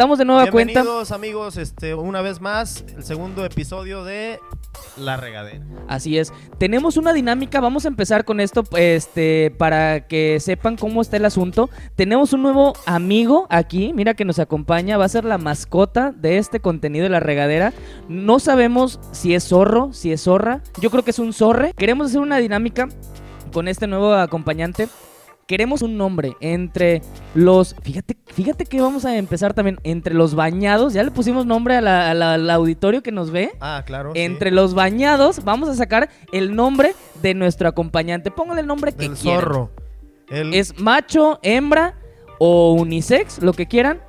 Estamos de nueva cuenta. Bienvenidos amigos, este, una vez más, el segundo episodio de La Regadera. Así es. Tenemos una dinámica, vamos a empezar con esto este, para que sepan cómo está el asunto. Tenemos un nuevo amigo aquí, mira que nos acompaña, va a ser la mascota de este contenido de La Regadera. No sabemos si es zorro, si es zorra. Yo creo que es un zorre. Queremos hacer una dinámica con este nuevo acompañante queremos un nombre entre los. Fíjate, fíjate que vamos a empezar también entre los bañados. Ya le pusimos nombre a la- a la- al auditorio que nos ve. Ah, claro. sí. Entre los bañados, vamos a sacar el nombre de nuestro acompañante. Póngale el nombre que Del quieran. zorro. El Es macho, hembra o unisex, lo que quieran.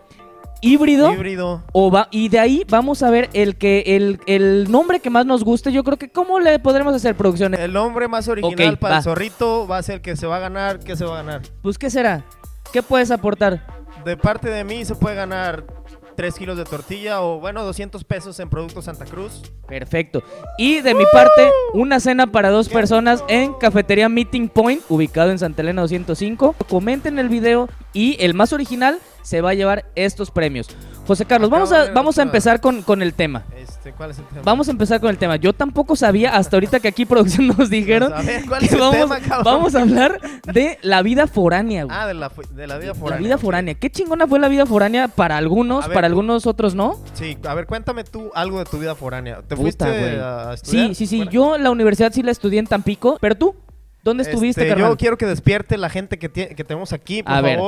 Híbrido. híbrido. O va, y de ahí vamos a ver el que el, el nombre que más nos guste. Yo creo que cómo le podremos hacer producción. El nombre más original para va. el zorrito va a ser el que se va a ganar. ¿Qué se va a ganar? Pues qué será. ¿Qué puedes aportar? De parte de mí se puede ganar 3 kilos de tortilla o, bueno, 200 pesos en Producto Santa Cruz. Perfecto. Y de mi parte, una cena para dos personas en Cafetería Meeting Point, ubicado en Santa Elena 205. Comenten el video y el más original se va a llevar estos premios. José Carlos, vamos a, vamos a empezar con, con el tema. Este, ¿Cuál es el tema? Vamos a empezar con el tema. Yo tampoco sabía hasta ahorita que aquí producción nos dijeron A ver, ¿cuál que es el vamos, tema, vamos a hablar de la vida foránea. güey. Ah, de la, de la vida la foránea. vida foránea. Qué chingona fue la vida foránea para algunos, ver, para algunos otros no. Sí, a ver, cuéntame tú algo de tu vida foránea. ¿Te Puta, fuiste güey. a estudiar? Sí, sí, sí. fuera? Yo la universidad sí la estudié en Tampico, pero tú, ¿dónde estuviste, Este? Yo quiero que despierte la gente que, que tenemos aquí, por A ver.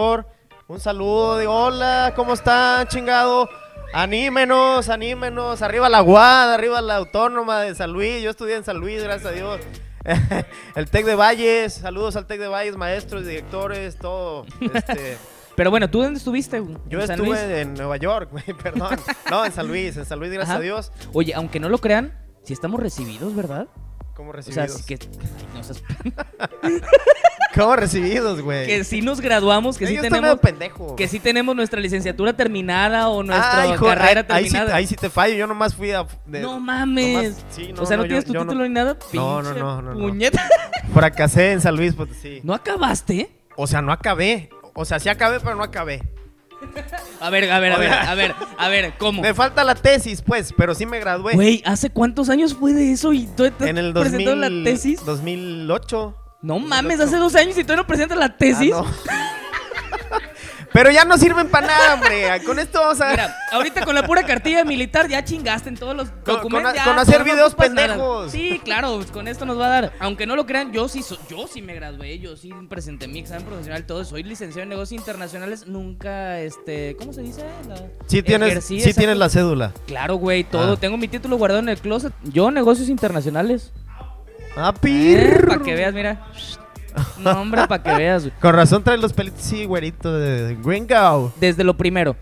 Un saludo de hola, ¿cómo están, chingado? Anímenos, anímenos. Arriba la UAD, arriba la Autónoma de San Luis. Yo estudié en San Luis, gracias a Dios. El TEC de Valles, saludos al TEC de Valles, maestros, directores, todo. Este, Pero bueno, ¿tú dónde estuviste? yo ¿En San estuve Luis? en Nueva York, güey, perdón. No, en San Luis, en San Luis, gracias Ajá. a Dios. Oye, aunque no lo crean, sí estamos recibidos, ¿verdad? ¿Cómo O recibidos? sea, sí que, ay, no seas- ¿Cómo recibidos, güey? que sí nos graduamos, que sí estoy tenemos pendejo. que sí tenemos nuestra licenciatura terminada o nuestra Ah, hijo, carrera ahí, ahí sí, terminada. ahí sí te fallo, yo nomás fui a... de- no mames. nomás- sí, no, o sea, ¿no, no, yo- tienes tu no- título ni nada? No, no, no, no. Puñeta. Fracasé en San Luis Potosí. ¿No acabaste? O sea, no acabé. O sea, sí acabé, pero no acabé. A ver, a ver, a ver, a ver, a ver, ¿cómo? Me falta la tesis, pues, pero sí me gradué. Güey, ¿hace cuántos años fue de eso y tú estás en el presentando 2000, la tesis? 2008. No mames, 2008. hace dos años y tú no presentas la tesis. Ah, no. pero ya no sirven para nada, hombre. Con esto vamos a... Mira, ahorita con la pura cartilla militar ya chingaste en todos los Con- documentos. con- ya, con hacer videos pendejos. Sí, claro, con esto nos va a dar. Aunque no lo crean, yo sí so- yo sí me gradué, yo sí presenté mi examen profesional, todo. Soy licenciado en negocios internacionales, nunca, este, ¿cómo se dice? La- Sí tienes, sí tienes la cédula. Claro, güey, todo. Ah. Tengo mi título guardado en el closet. Yo, negocios internacionales. Ah, Eh, para que veas, mira. No, hombre, para que veas. güey. Con razón traes los pelitos, sí, güerito de Gringo. Desde lo primero,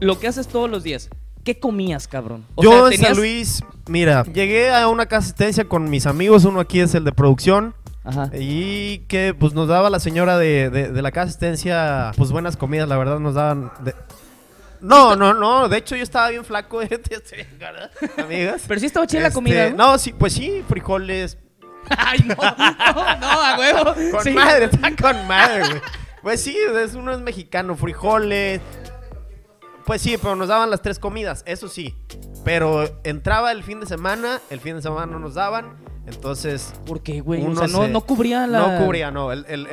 lo que haces todos los días. ¿Qué comías, cabrón? O Yo sea, en San Luis, mira, llegué a una casa asistencia con mis amigos, uno aquí es el de producción, Ajá. y que pues nos daba la señora de, de- de la casa asistencia, pues buenas comidas, la verdad nos daban... de- No, no, no, de hecho yo estaba bien flaco, gorda, amigas. Pero sí estaba chida la Este, comida. ¿no? No, sí, pues sí, frijoles, Ay, no, no, no, a huevo. con Sí. madre, está con madre, güey. Pues sí, es uno es mexicano, frijoles. Pues sí, pero nos daban las tres comidas, eso sí. Pero entraba el fin de semana, el fin de semana no nos daban, entonces ¿Por qué, güey? O sea, no, se- no cubría la. no cubría, no. El, el-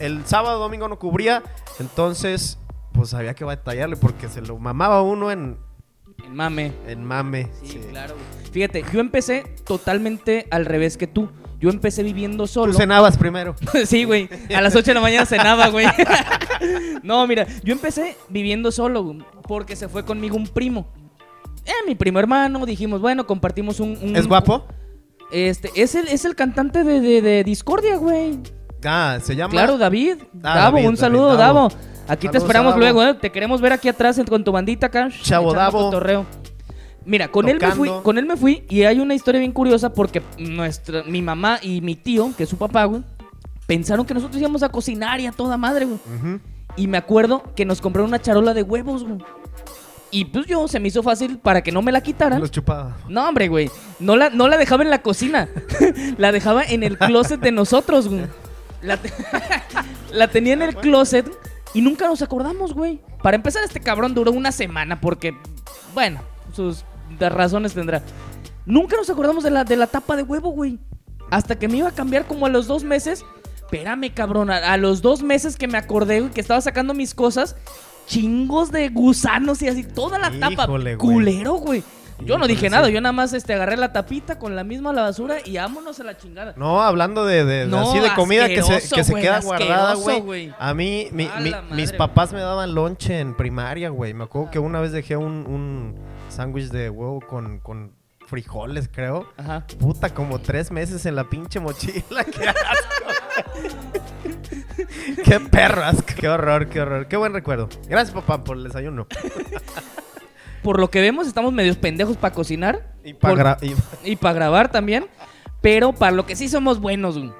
el- sábado, domingo no cubría, entonces pues había que batallarle porque se lo mamaba uno en, El mame. en mame. Sí, sí. claro. güey. Fíjate, yo empecé totalmente al revés que tú. Yo empecé viviendo Tú solo. cenabas primero. sí, güey. A las 8 de la mañana cenaba, güey. no, mira, yo empecé viviendo solo porque se fue conmigo un primo. Eh, mi primo hermano, dijimos, bueno, compartimos un... un- ¿Es guapo? Este, es el, es el cantante de, de- de Discordia, güey. Ah, se llama... Claro, David. Ah, Davo, David, un saludo, David, Davo. Davo. Aquí te esperamos Davo. luego, ¿eh? Te queremos ver aquí atrás con tu bandita acá. Chavo Davo. cotorreo. Mira, con él, me fui, con él me fui y hay una historia bien curiosa porque nuestra, mi mamá y mi tío, que es su papá, güey, pensaron que nosotros íbamos a cocinar y a toda madre, güey. Y me acuerdo que nos compraron una charola de huevos, güey. Y pues yo, se me hizo fácil para que no me la quitaran. Los chupaba. No, hombre, güey. No la, no la dejaba en la cocina. la dejaba en el closet de nosotros, güey. La, te- la tenía en el closet Y nunca nos acordamos, güey. Para empezar, este cabrón duró una semana porque, bueno, sus de razones tendrá. Nunca nos acordamos de la, de la tapa de huevo, güey. Hasta que me iba a cambiar como a los dos meses. Espérame, cabrón. A, a los dos meses que me acordé, güey, que estaba sacando mis cosas, chingos de gusanos y así, toda la tapa. Híjole, güey. Culero, güey. Yo no dije nada, yo nada más este, agarré la tapita con la misma la basura y vámonos a la chingada. No, hablando de, de- de No, así de comida que se, que se queda guardada, güey. A mí, mi- mi- madre, mis papás me daban lonche en primaria, güey. Me acuerdo que una vez dejé un, un sándwich de huevo con, con frijoles, creo. Ajá. Puta, como tres meses en la pinche mochila. Qué asco. qué perro asco. Qué horror, qué horror. Qué buen recuerdo. Gracias, papá, por el desayuno. Por lo que vemos, estamos medios pendejos para cocinar. Y para Y para grabar también. Pero para lo que sí somos buenos, güey.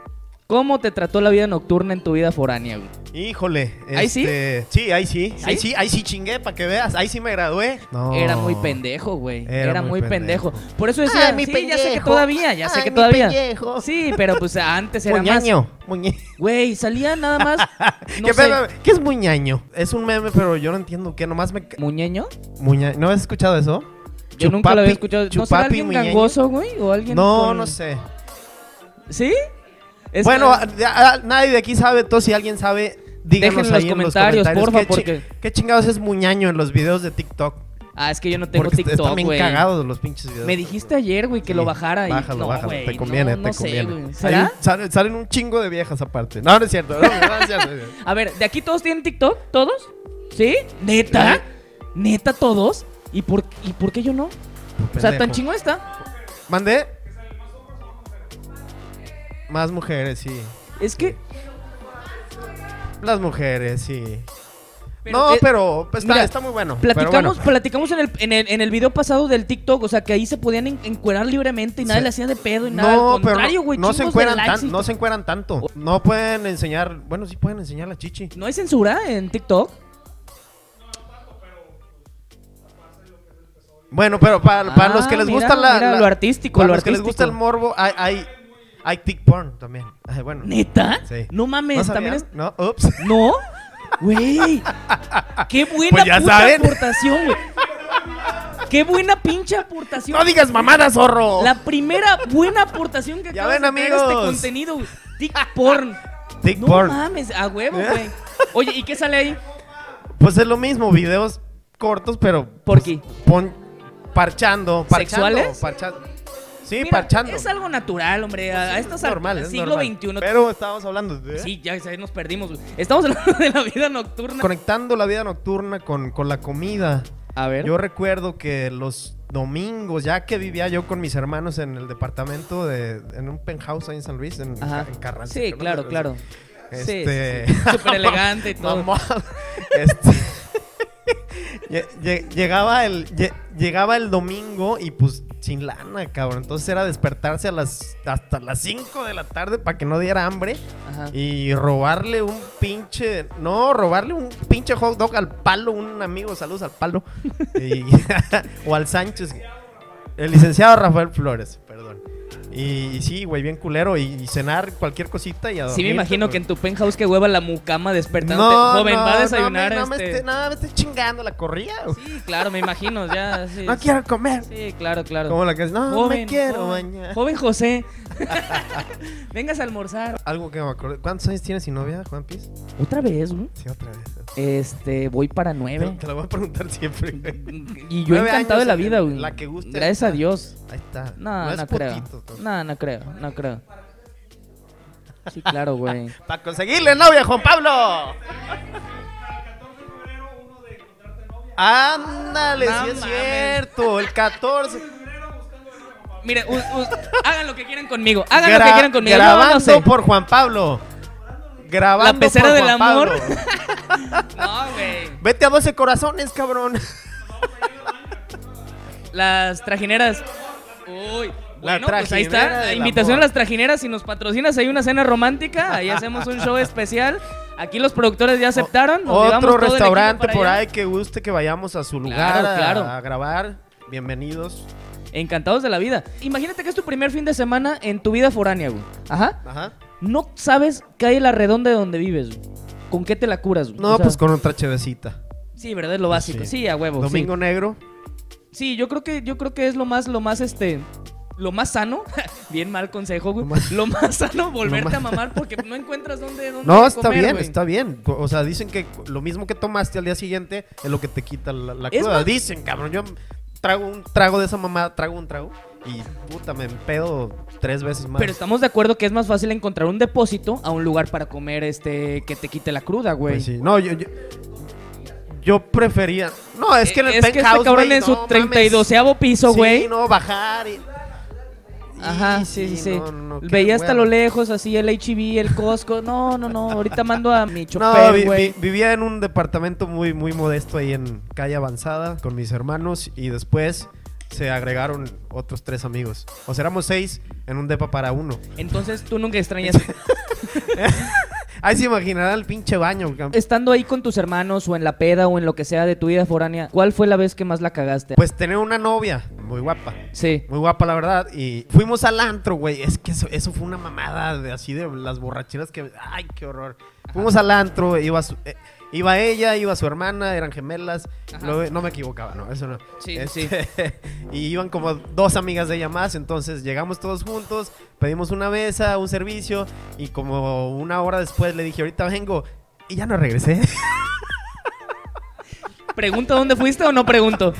¿Cómo te trató la vida nocturna en tu vida foránea, güey? Híjole. ¿Ahí sí? este, Sí, ahí sí. ¿Sí? Ahí sí, ahí sí chingué para que veas. Ahí sí me gradué. No. Era muy pendejo, güey. Era Era, muy muy pendejo. pendejo. Por eso decía, Ay, mi sí, ya sé que pendejo. todavía, ya sé Ay, que mi todavía. pendejo. Sí, pero pues antes era más. Muñaño. muñe- Güey, salía nada más. No ¿Qué, sé. es muñaño? Es un meme, pero yo no entiendo qué. Nomás me. ¿Muñeño? Muña... ¿No has escuchado eso? Yo nunca lo había escuchado. ¿No será alguien muñeño. gangoso, güey? ¿O alguien No, con- no sé. ¿Sí? Es bueno, que- a- a- nadie de aquí sabe. Entonces, si alguien sabe, díganos Dejen en ahí los en comentarios, los comentarios. porfa, ¿Qué chi- porque- ¿Qué chingados es muñaño en los videos de TikTok? Ah, es que yo no tengo Porque están TikTok, güey. cagados los pinches videos. Me dijiste ayer, güey, que Sí, lo bajara. y... Bájalo, no, bájalo. güey, te conviene, no, te no sé, conviene. Ahí ¿Será? salen, salen un chingo de viejas aparte. No, no es cierto. No, no es cierto. A ver, ¿de aquí todos tienen TikTok? ¿Todos? ¿Sí? ¿Neta? Sí. ¿Neta todos? ¿Y por, ¿Y por qué yo no? O sea, tan chingón está. ¿Mandé? Más mujeres, sí. Es que. Las mujeres, sí. Pero, no, pero pues, está, mira, está muy bueno. pero Platicamos, bueno. platicamos en, el, en, el, en el video pasado del TikTok, o sea, que ahí se podían en- encuerar libremente y nadie Sí. le hacía de pedo y nada. No, al pero contrario, no, güey. no se encueran tan- no se encueran tanto. No pueden enseñar, bueno, sí pueden enseñar la chichi. ¿No hay censura en TikTok? Bueno, pero para, para Ah, los que les mira, gusta la, mira, la- lo artístico, para lo los que les gusta el morbo, hay hay, hay tic porn también. Ay, bueno. ¿Neta? Sí. No mames, ¿No también es. No, ups. ¿No? Güey. Qué buena Pues ya puta saben. aportación, güey. Qué buena pinche aportación. No digas mamadas, zorro. La primera buena aportación que Ya acabas ven, de traer a este contenido, güey. Tic porn. Tic no porn. mames, a huevo, güey. Oye, ¿y qué sale ahí? Pues es lo mismo, videos cortos, pero ¿Por pues, qué? pon- parchando, parchando, ¿Sexuales? parchando. Sí, Mira, parchando. Es algo natural, hombre. A, a estas Es normal, al es siglo normal. XXI. Pero estábamos hablando de Sí, ya nos perdimos. Estamos hablando de la vida nocturna. conectando la vida nocturna con, con la comida. A ver. Yo recuerdo que los domingos, ya que vivía yo con mis hermanos en el departamento de en un penthouse ahí en San Luis, en, Ajá. en Carranza. Sí, claro, claro. Este, Sí, sí, sí. Súper elegante y todo. Mamón. Este, llegaba el lle- llegaba el domingo y pues sin lana, cabrón. Entonces era despertarse a las hasta las 5 de la tarde para que no diera hambre Ajá. y robarle un pinche, no, robarle un pinche hot dog al palo, un amigo, saludos al palo y- o al Sánchez. El licenciado Rafael Flores, perdón. Y, y sí, güey, bien culero. Y, y cenar cualquier cosita y a Sí, me dormir, imagino que en tu penthouse que hueva la mucama despertando. No, Joven, no, va a desayunar no me, no me este... esté, no, me esté chingando la corría. Sí, claro, me imagino, ya. Sí, no sí. quiero comer. Sí, claro, claro. Como la que no, me quiero joven. Joven José. Vengas a almorzar. Algo que me acordé. ¿Cuántos años tienes sin novia, Juan Piz? Otra vez, güey. Sí, otra vez. Este, voy para nueve. te la voy a preguntar siempre, güey. Y yo Nueve encantado de la vida, güey. la que guste. Gracias a Dios. Ahí está. No, no, es creo. No, no creo, no creo. Sí, claro, güey. Para conseguirle novia, Juan Pablo. Ándale, No sí es mames. cierto. El 14. Mire, u- u- hagan lo que quieran conmigo. Hagan lo que quieran conmigo. Grabando no sé. por Juan Pablo. Grabando La pecera por del Juan amor. Pablo. No, güey. Vete a 12 corazones, cabrón. Las trajineras. Uy. La Bueno, pues ahí está. La invitación amor. a las trajineras. Si nos patrocinas, hay una cena romántica. Ahí hacemos un show especial. Aquí los productores ya aceptaron. nos Otro restaurante por allá. ahí que guste que vayamos a su lugar Claro, a, claro. a grabar. Bienvenidos. Encantados de la vida. Imagínate que es tu primer fin de semana en tu vida foránea, güey. Ajá. Ajá. No sabes qué hay en la redonda de donde vives, güey. ¿con qué te la curas? güey? No, O sea, pues con otra chevecita. Sí, ¿verdad? Es lo básico. Sí. Sí, a huevo. sí. Domingo negro. Sí, yo creo que yo creo que es lo más lo más este lo más sano, bien mal consejo, güey. Lo más- sano volverte más- a mamar porque no encuentras dónde, dónde No, está comer, bien, güey. está bien. O sea, dicen que lo mismo que tomaste al día siguiente es lo que te quita la, la Es cruda. más- Dicen, cabrón, yo trago un trago de esa mamá, trago un trago y puta, me empedo tres veces más. Pero estamos de acuerdo que es más fácil encontrar un depósito a un lugar para comer este que te quite la cruda, güey. Pues sí. No, yo, yo, yo prefería. No, es que en el Eh, es que este penthouse, cabrón güey, en su no 32 piso, Sí, güey. no, bajar y. Ajá, sí, sí, sí. no, no, Veía hasta lo lejos así el HB, el Costco. No, no, no. Ahorita mando a mi No, chofer, vi- vi- vivía en un departamento muy, muy modesto ahí en calle avanzada con mis hermanos y después se agregaron otros tres amigos. O sea, éramos seis en un depa para uno. Entonces tú nunca extrañas Ahí se imaginará el pinche baño. estando ahí con tus hermanos o en la peda o en lo que sea de tu vida foránea. ¿Cuál fue la vez que más la cagaste? Pues tener una novia muy guapa. sí. Muy guapa, la verdad. Y fuimos al antro, güey. Es que eso, eso fue una mamada de así de las borracheras que. ¡Ay, qué horror! Fuimos al antro, iba, su- eh, iba ella, iba su hermana, eran gemelas. Luego- no me equivocaba, no, eso no. Sí, Este, y iban como dos amigas de ella más. Entonces llegamos todos juntos, pedimos una mesa, un servicio. Y como una hora después le dije, ahorita vengo. Y ya no regresé. ¿Pregunto dónde fuiste o no pregunto?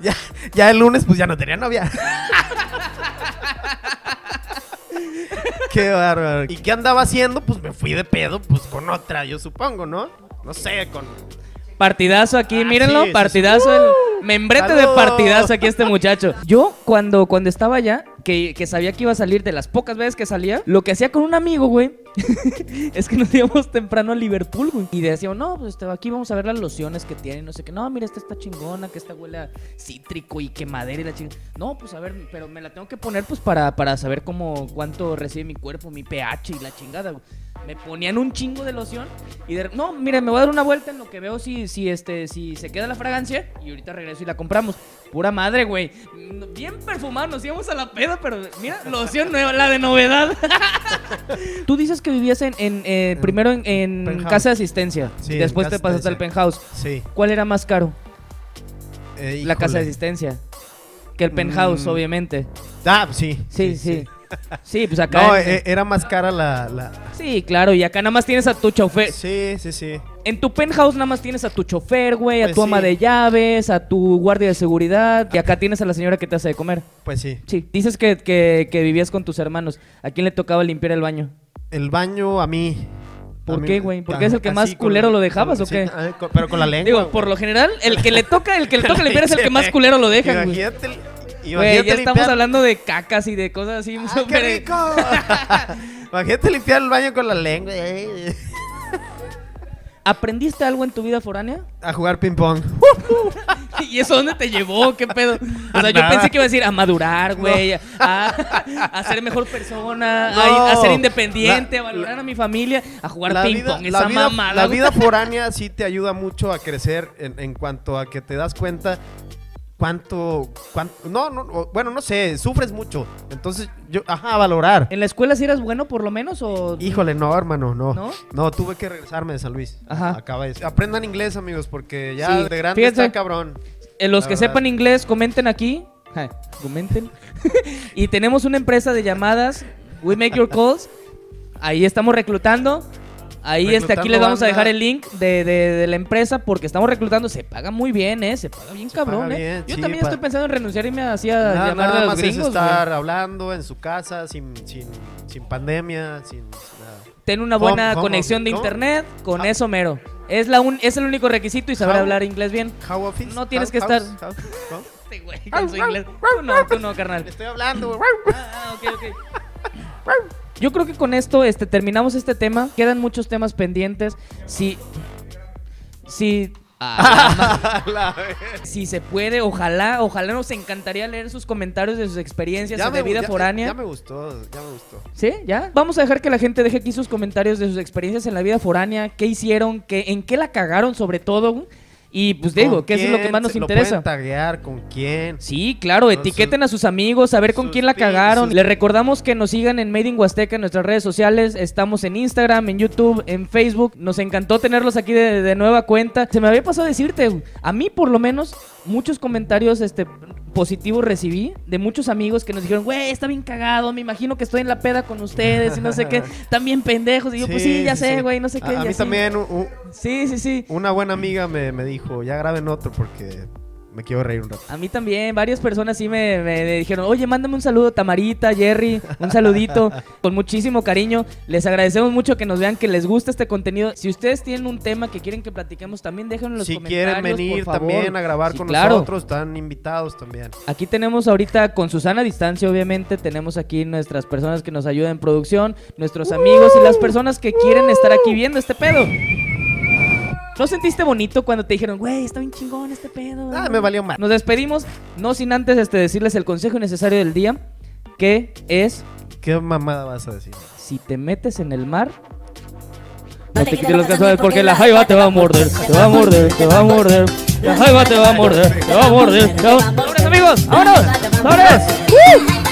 Ya, ya el lunes, pues ya no tenía novia. Qué bárbaro. ¿Y qué andaba haciendo? Pues me fui de pedo, pues con otra, yo supongo, ¿no? No sé, con. Partidazo aquí, Ah, mírenlo, sí, partidazo, sí. el membrete de partidazo aquí este muchacho. Yo cuando, cuando estaba allá, que, que sabía que iba a salir de las pocas veces que salía, lo que hacía con un amigo, güey, es que nos íbamos temprano a Liverpool, güey. Y decíamos, no, pues este, aquí vamos a ver las lociones que tienen, no sé qué. No, mira, esta está chingona, que esta huele a cítrico y que madera y la chingada. No, pues a ver, pero me la tengo que poner pues para, para saber cómo, cuánto recibe mi cuerpo, mi pH y la chingada. Me ponían un chingo de loción y de, no, mire, me voy a dar una vuelta en lo que veo si, si, este, si se queda la fragancia y ahorita regreso y la compramos. Pura madre, güey. Bien perfumado, nos íbamos a la peda, pero mira, loción nueva, la de novedad. Tú dices que vivías en, en, eh, primero en, casa de asistencia, Sí, en después casa te pasaste al penthouse. Sí. ¿Cuál era más caro? Eh, La casa de híjole. asistencia. Que el penthouse, Mm. obviamente. Ah, sí. Sí, sí. Sí, pues acá. No, en- eh, era más cara la. la- Sí, claro, y acá nada más tienes a tu chofer. Sí, sí, sí. En tu penthouse nada más tienes a tu chofer, güey, a Pues tu ama sí. de llaves, a tu guardia de seguridad, y acá tienes a la señora que te hace de comer. Pues sí. Sí, dices que, que- que vivías con tus hermanos. ¿A quién le tocaba limpiar el baño? El baño a mí. ¿Por A mí- qué, güey? ¿Porque es el que más con culero lo dejabas o qué? ah, pero con la lengua. Digo, güey. por lo general, el que le toca, el que le toca limpiar es el que más culero lo deja, güey. Imagínate, Güey, ya estamos hablando de cacas y de cosas así. ¡Ah, súper- qué rico! Imagínate limpiar el baño con la lengua. eh. ¿Aprendiste algo en tu vida foránea? A jugar ping pong. ¿Y eso dónde te llevó? ¿Qué pedo? O sea, yo Nada. pensé que iba a decir a madurar, güey, a, a ser mejor persona, a- No. a, ser independiente, La- a valorar a mi familia, a jugar La ping vida, pong, la esa vida- mamada. la vida foránea sí te ayuda mucho a crecer en, en cuanto a que te das cuenta cuánto, cuánto no, no, bueno, no sé, sufres mucho. Entonces, yo, ajá, valorar. ¿En la escuela sí eras bueno por lo menos o...? Híjole, no, hermano, no. ¿No? ¿No? tuve que regresarme de San Luis. Ajá. Acaba de- Aprendan inglés, amigos, porque ya Sí, de grande fíjate. está cabrón. En los que verdad. sepan inglés, comenten aquí. Ja, comenten. y tenemos una empresa de llamadas, We Make Your Calls. Ahí estamos reclutando. Ahí este, aquí les vamos a banda. dejar el link de, de- de la empresa porque estamos reclutando. Se paga muy bien, ¿eh? Se paga bien Se cabrón, paga ¿eh? bien, Yo sí, también estoy pensando en renunciar y me hacía Nada, llamar nada de los más gringos. es güey. estar hablando en su casa sin, sin, sin pandemia, sin nada. Ten una Home- buena home conexión de office, ¿cómo? internet, con Ah. eso mero. Es, la un- es el único requisito y saber How- hablar inglés bien. How office? No tienes How- que estar- ¿no? Este güey con su inglés. Tú no, tú no, carnal. Estoy hablando, güey. Ah, ok, ok. Yo creo que con esto este, terminamos este tema. Quedan muchos temas pendientes. Si. Si. ah, si se puede, ojalá, ojalá nos encantaría leer sus comentarios de sus experiencias Ya de me, vida ya- foránea. Ya me gustó, ya me gustó. ¿Sí? ¿Ya? Vamos a dejar que la gente deje aquí sus comentarios de sus experiencias en la vida foránea, qué hicieron, qué, en qué la cagaron sobre todo. Y pues digo, ¿Con que eso es lo que más nos lo interesa. taguear, con quién. Sí, claro, etiqueten a sus amigos, a ver con quién la cagaron. sus- Les recordamos que nos sigan en Made in Huasteca en nuestras redes sociales. Estamos en Instagram, en YouTube, en Facebook. Nos encantó tenerlos aquí de, de nueva cuenta. Se me había pasado a decirte, a mí por lo menos, muchos comentarios este, positivos recibí de muchos amigos que nos dijeron, güey, está bien cagado, me imagino que estoy en la peda con ustedes y no sé qué, bien pendejos. Y yo, pues sí, ya sí, sé, güey, no sé qué. A, a y mí así. también u- u- Sí, sí, sí. una buena amiga me, me dijo, ya graben otro porque me quiero reír un rato. A mí también, varias personas sí me, me dijeron, oye, mándame un saludo, Tamarita, Jerry, un saludito, con muchísimo cariño. Les agradecemos mucho que nos vean, que les gusta este contenido. Si ustedes tienen un tema que quieren que platiquemos, también déjenlo en los Si comentarios, quieren venir por favor. también a grabar Sí, con claro. nosotros, están invitados también. Aquí tenemos ahorita con Susana a distancia, obviamente, tenemos aquí nuestras personas que nos ayudan en producción, nuestros amigos y las personas que quieren estar aquí viendo este pedo. ¿No sentiste bonito cuando te dijeron, güey, está bien chingón este pedo? Ah, me valió mal. Nos despedimos, no sin antes este, decirles el consejo necesario del día, que es, ¿Qué mamada vas a decir? si te metes en el mar, no te quites los calzones porque la jaiba te va a morder, te va a morder, te va a morder, la jaiba te va a morder, te va a morder. ¡Vámonos amigos! ¡Vámonos! ¡Vámonos!